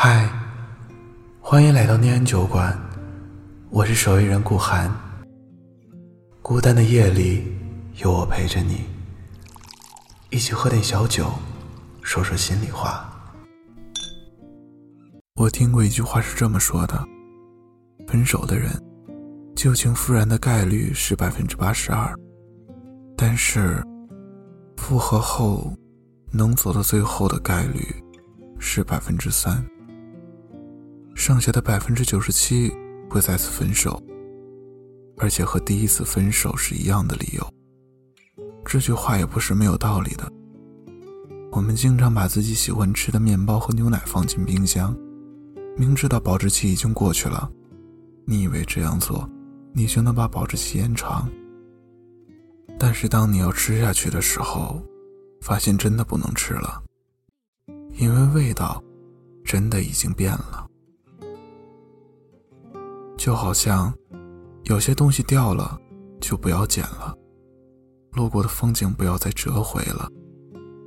嗨，欢迎来到念安酒馆，我是守夜人顾寒。孤单的夜里，有我陪着你，一起喝点小酒，说说心里话。我听过一句话是这么说的：分手的人，旧情复燃的概率是百分之八十二，但是复合后能走到最后的概率是百分之三。剩下的百分之九十七会再次分手，而且和第一次分手是一样的理由。这句话也不是没有道理的。我们经常把自己喜欢吃的面包和牛奶放进冰箱，明知道保质期已经过去了，你以为这样做，你就能把保质期延长。但是当你要吃下去的时候，发现真的不能吃了，因为味道真的已经变了。就好像，有些东西掉了，就不要捡了；路过的风景不要再折回了；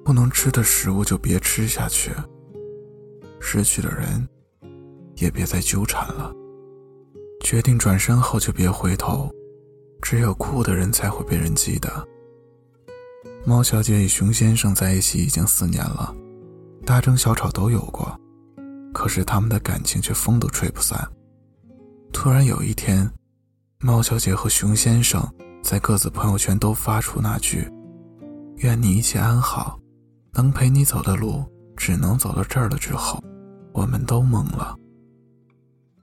不能吃的食物就别吃下去；失去的人，也别再纠缠了。决定转身后就别回头，只有哭的人才会被人记得。猫小姐与熊先生在一起已经四年了，大争小吵都有过，可是他们的感情却风都吹不散。突然有一天，猫小姐和熊先生在各自朋友圈都发出那句“愿你一切安好，能陪你走的路只能走到这儿了”之后，我们都懵了。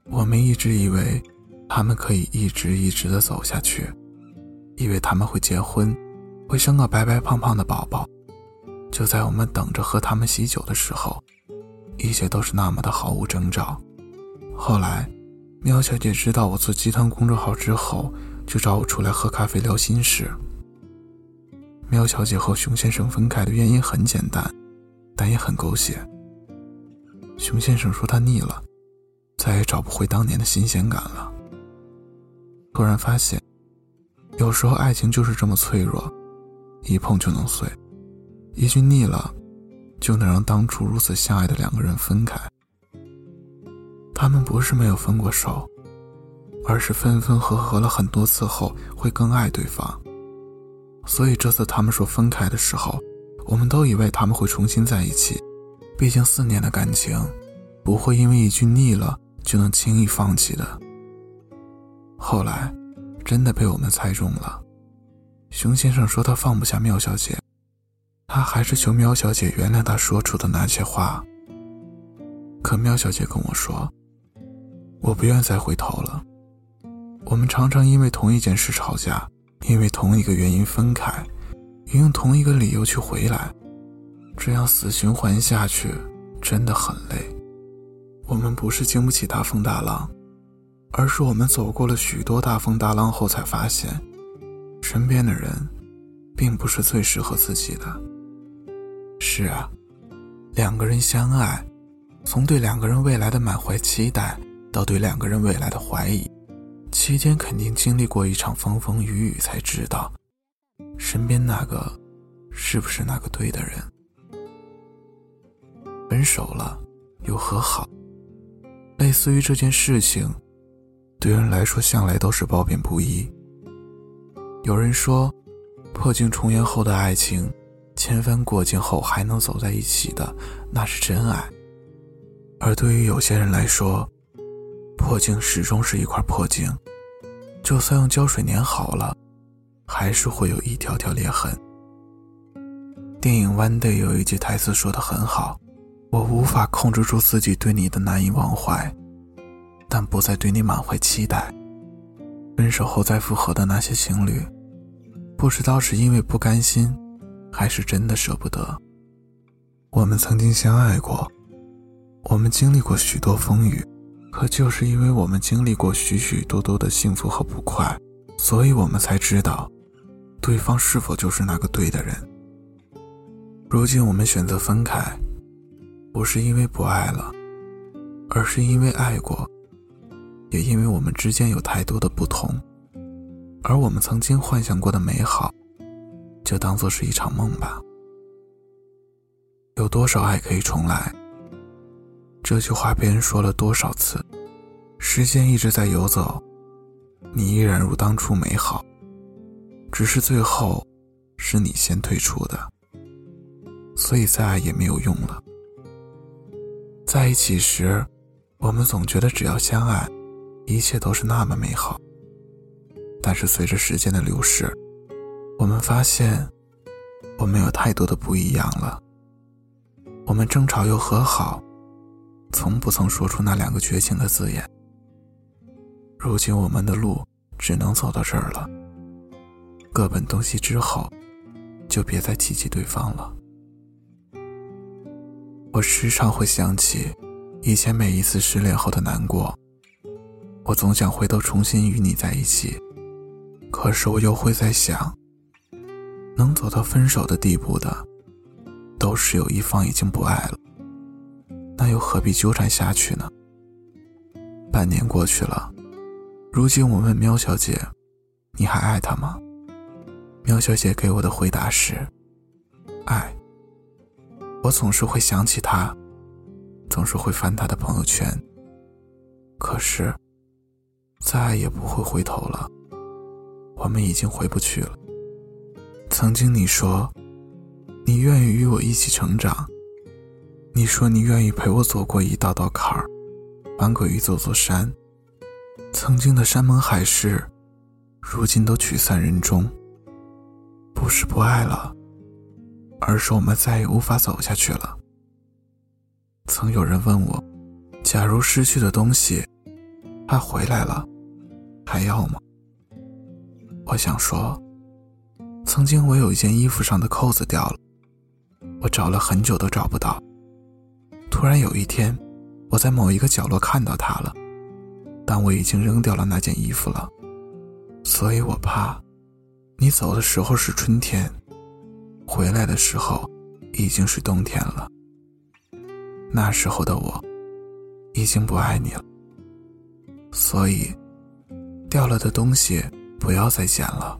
我们一直以为他们可以一直一直的走下去，以为他们会结婚，会生个白白胖胖的宝宝。就在我们等着喝他们喜酒的时候，一切都是那么的毫无征兆。后来。喵小姐知道我做鸡汤公众号之后，就找我出来喝咖啡聊心事。喵小姐和熊先生分开的原因很简单，但也很狗血。熊先生说他腻了，再也找不回当年的新鲜感了。突然发现，有时候爱情就是这么脆弱，一碰就能碎，一句腻了，就能让当初如此相爱的两个人分开。他们不是没有分过手，而是分分合合了很多次后会更爱对方。所以这次他们说分开的时候，我们都以为他们会重新在一起。毕竟四年的感情，不会因为一句腻了就能轻易放弃的。后来，真的被我们猜中了。熊先生说他放不下喵小姐，他还是求喵小姐原谅他说出的那些话。可喵小姐跟我说。我不愿再回头了。我们常常因为同一件事吵架，因为同一个原因分开，也用同一个理由去回来，这样死循环下去真的很累。我们不是经不起大风大浪，而是我们走过了许多大风大浪后才发现，身边的人，并不是最适合自己的。是啊，两个人相爱，从对两个人未来的满怀期待。到对两个人未来的怀疑，期间肯定经历过一场风风雨雨，才知道身边那个是不是那个对的人。分手了又和好，类似于这件事情，对人来说向来都是褒贬不一。有人说，破镜重圆后的爱情，千帆过尽后还能走在一起的，那是真爱。而对于有些人来说，破镜始终是一块破镜，就算用胶水粘好了，还是会有一条条裂痕。电影《One Day》有一句台词说的很好：“我无法控制住自己对你的难以忘怀，但不再对你满怀期待。”分手后再复合的那些情侣，不知道是因为不甘心，还是真的舍不得。我们曾经相爱过，我们经历过许多风雨。可就是因为我们经历过许许多多的幸福和不快，所以我们才知道，对方是否就是那个对的人。如今我们选择分开，不是因为不爱了，而是因为爱过，也因为我们之间有太多的不同，而我们曾经幻想过的美好，就当做是一场梦吧。有多少爱可以重来？这句话被人说了多少次？时间一直在游走，你依然如当初美好，只是最后是你先退出的，所以再爱也没有用了。在一起时，我们总觉得只要相爱，一切都是那么美好。但是随着时间的流逝，我们发现，我们有太多的不一样了。我们争吵又和好，从不曾说出那两个绝情的字眼。如今我们的路只能走到这儿了，各奔东西之后，就别再提起对方了。我时常会想起以前每一次失恋后的难过，我总想回头重新与你在一起。可是我又会在想，能走到分手的地步的，都是有一方已经不爱了，那又何必纠缠下去呢？半年过去了，如今我问喵小姐：“你还爱他吗？”喵小姐给我的回答是：“爱。”我总是会想起他，总是会翻他的朋友圈，可是再也不会回头了。我们已经回不去了。曾经你说，你愿意与我一起成长，你说你愿意陪我走过一道道坎儿，翻过一座座山。曾经的山盟海誓，如今都聚散人中。不是不爱了，而是我们再也无法走下去了。曾有人问我，假如失去的东西，它回来了，还要吗？我想说，曾经我有一件衣服上的扣子掉了，我找了很久都找不到。突然有一天，我在某一个角落看到它了，但我已经扔掉了那件衣服了，所以我怕，你走的时候是春天，回来的时候已经是冬天了。那时候的我，已经不爱你了，所以，掉了的东西。不要再捡了。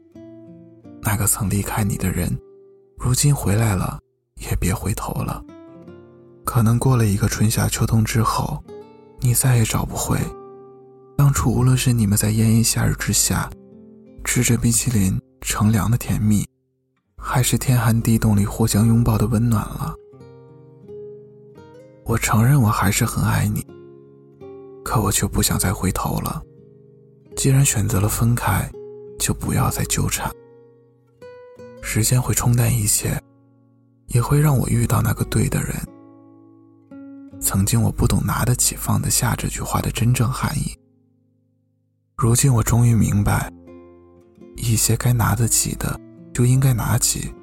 那个曾离开你的人，如今回来了，也别回头了。可能过了一个春夏秋冬之后，你再也找不回当初无论是你们在炎炎夏日之下吃着冰淇淋乘凉的甜蜜，还是天寒地冻里互相拥抱的温暖了。我承认我还是很爱你，可我却不想再回头了。既然选择了分开。就不要再纠缠。时间会冲淡一切，也会让我遇到那个对的人。曾经我不懂“拿得起放得下”这句话的真正含义，如今我终于明白，一些该拿得起的就应该拿起，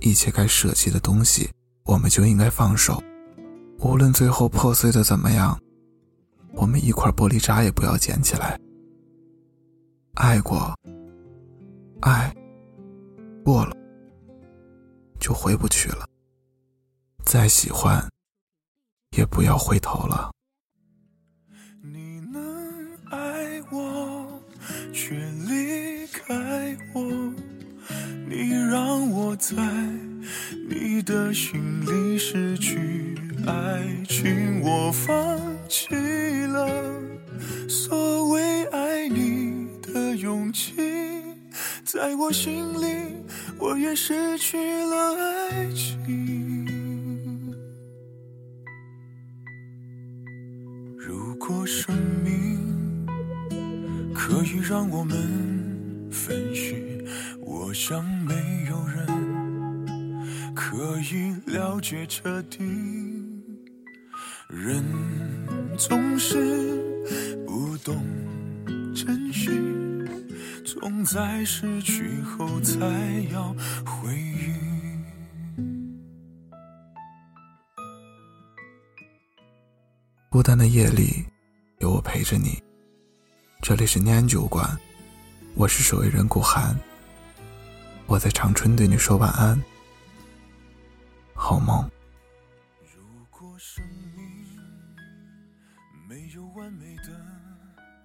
一切该舍弃的东西我们就应该放手。无论最后破碎的怎么样，我们一块玻璃渣也不要捡起来。爱过，爱过了，就回不去了。再喜欢，也不要回头了。你能爱我，却离开我，你让我在你的心里失去爱情，我放弃了所谓爱你。的勇气，在我心里，我也失去了爱情。让我们分析，我想没有人可以了解彻底。人总是不懂珍惜。总在失去后才要回忆。孤单的夜里，有我陪着你。这里是念安酒馆，我是守卫人古寒。我在长春对你说晚安，好梦。如果生命没有完美的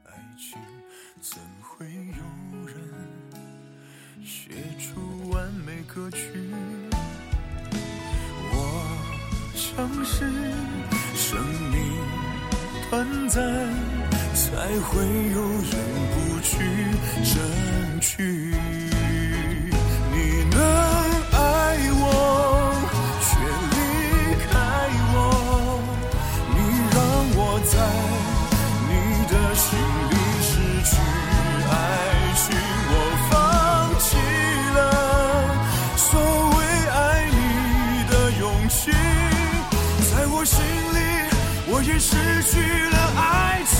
爱情，怎会有人写出完美歌曲？我像是才会有人不去争取。你能爱我，却离开我，你让我在你的心里失去爱情，我放弃了所谓爱你的勇气，在我心里，我也失去了爱情。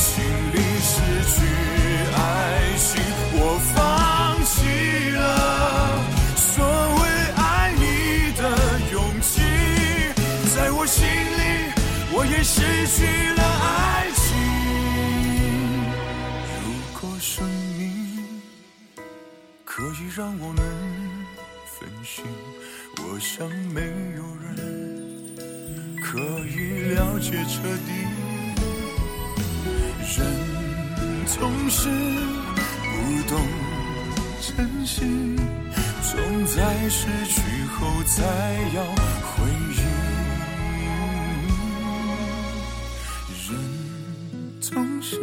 心里失去爱情，我放弃了所谓爱你的勇气，在我心里，我也失去了爱情。如果生命可以让我们分心，我想没有人可以了解彻底。人总是不懂珍惜，总在失去后才要回忆。人总是